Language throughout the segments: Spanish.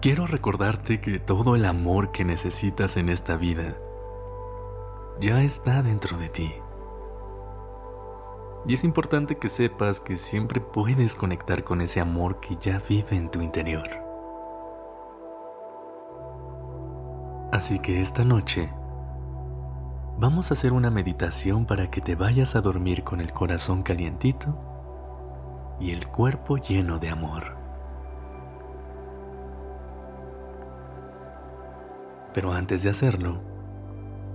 Quiero recordarte que todo el amor que necesitas en esta vida ya está dentro de ti. Y es importante que sepas que siempre puedes conectar con ese amor que ya vive en tu interior. Así que esta noche vamos a hacer una meditación para que te vayas a dormir con el corazón calientito y el cuerpo lleno de amor. Pero antes de hacerlo,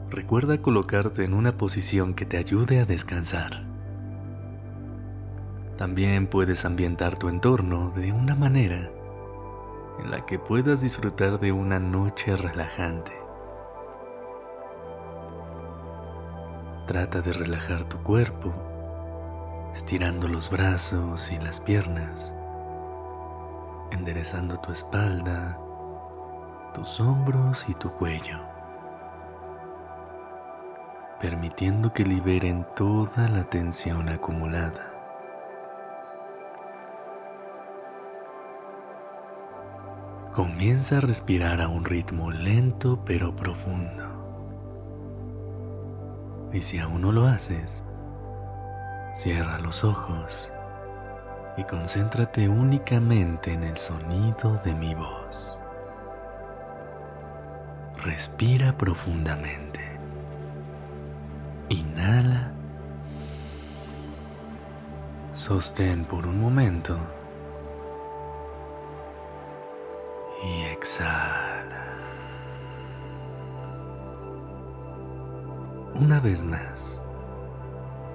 recuerda colocarte en una posición que te ayude a descansar. También puedes ambientar tu entorno de una manera en la que puedas disfrutar de una noche relajante. Trata de relajar tu cuerpo, estirando los brazos y las piernas, enderezando tu espalda, tus hombros y tu cuello, permitiendo que liberen toda la tensión acumulada. Comienza a respirar a un ritmo lento pero profundo. Y si aún no lo haces, cierra los ojos y concéntrate únicamente en el sonido de mi voz. Respira profundamente. Inhala. Sostén por un momento y exhala. Una vez más,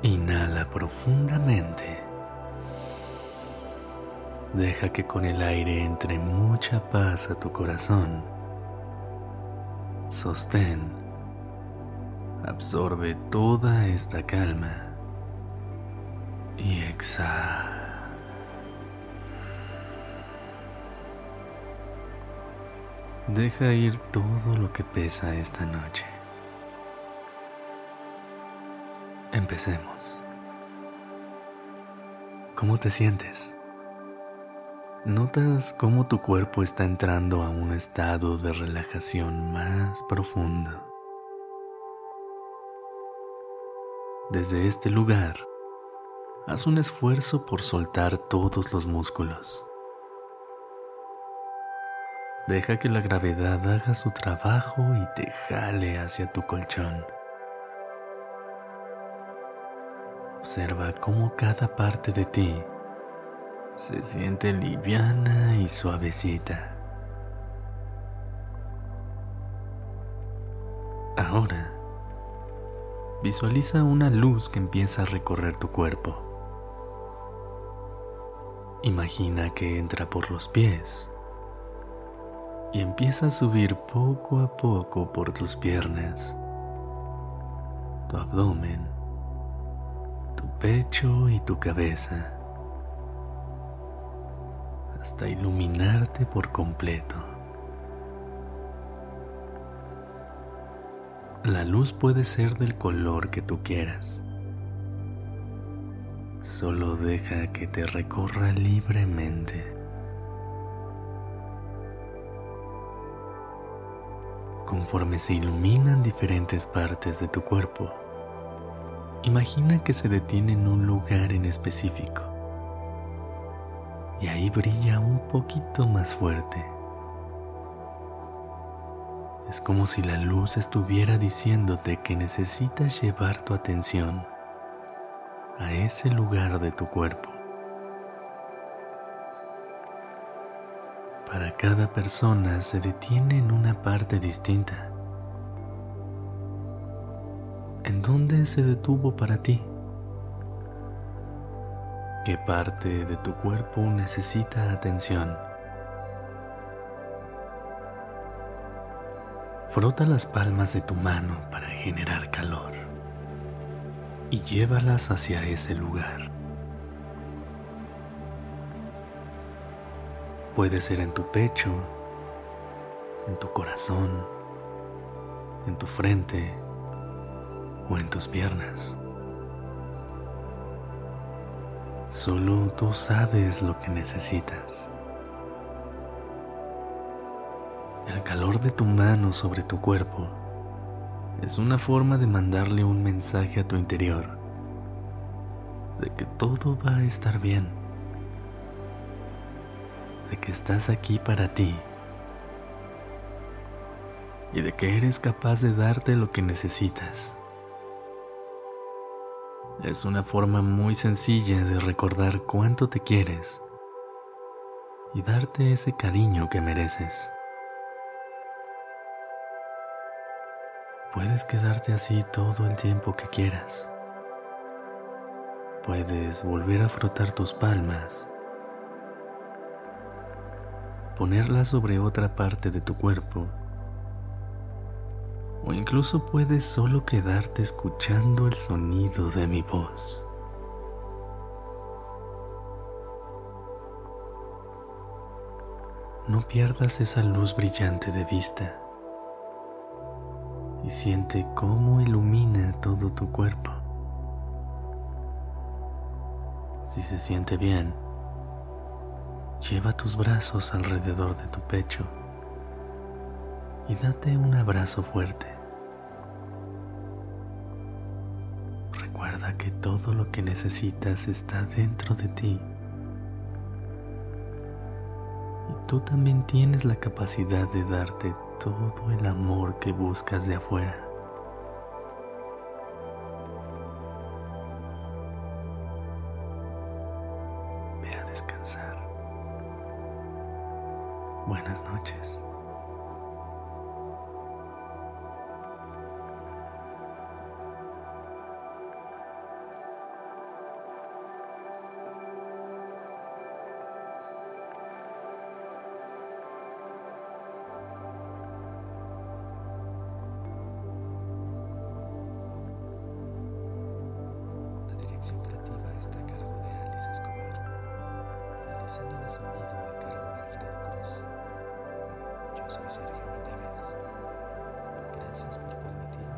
inhala profundamente. Deja que con el aire entre mucha paz a tu corazón. Sostén. Absorbe toda esta calma. Y exhala. Deja ir todo lo que pesa esta noche. Empecemos. ¿Cómo te sientes? ¿Notas cómo tu cuerpo está entrando a un estado de relajación más profundo? Desde este lugar, haz un esfuerzo por soltar todos los músculos. Deja que la gravedad haga su trabajo y te jale hacia tu colchón. Observa cómo cada parte de ti se siente liviana y suavecita. Ahora, visualiza una luz que empieza a recorrer tu cuerpo. Imagina que entra por los pies y empieza a subir poco a poco por tus piernas, tu abdomen, tu pecho y tu cabeza, hasta iluminarte por completo. La luz puede ser del color que tú quieras. Solo deja que te recorra libremente. conforme se iluminan diferentes partes de tu cuerpo. Imagina que se detiene en un lugar en específico y ahí brilla un poquito más fuerte. Es como si la luz estuviera diciéndote que necesitas llevar tu atención a ese lugar de tu cuerpo. Para cada persona se detiene en una parte distinta. ¿En dónde se detuvo para ti? ¿Qué parte de tu cuerpo necesita atención? Frota las palmas de tu mano para generar calor y llévalas hacia ese lugar. Puede ser en tu pecho, en tu corazón, en tu frente o en tus piernas. Solo tú sabes lo que necesitas. El calor de tu mano sobre tu cuerpo es una forma de mandarle un mensaje a tu interior de que todo va a estar bien, de que estás aquí para ti y de que eres capaz de darte lo que necesitas. Es una forma muy sencilla de recordar cuánto te quieres y darte ese cariño que mereces. Puedes quedarte así todo el tiempo que quieras. Puedes volver a frotar tus palmas, ponerlas sobre otra parte de tu cuerpo o incluso puedes solo quedarte escuchando el sonido de mi voz. No pierdas esa luz brillante de vista y siente cómo ilumina todo tu cuerpo. Si se siente bien, lleva tus brazos alrededor de tu pecho y date un abrazo fuerte. Que todo lo que necesitas está dentro de ti. Y tú también tienes la capacidad de darte todo el amor que buscas de afuera. Ve a descansar. Buenas noches. Dirección creativa está a cargo de Alice Escobar el diseño de sonido a cargo de Alfredo Cruz. Yo soy Sergio Venegas. Gracias por permitirme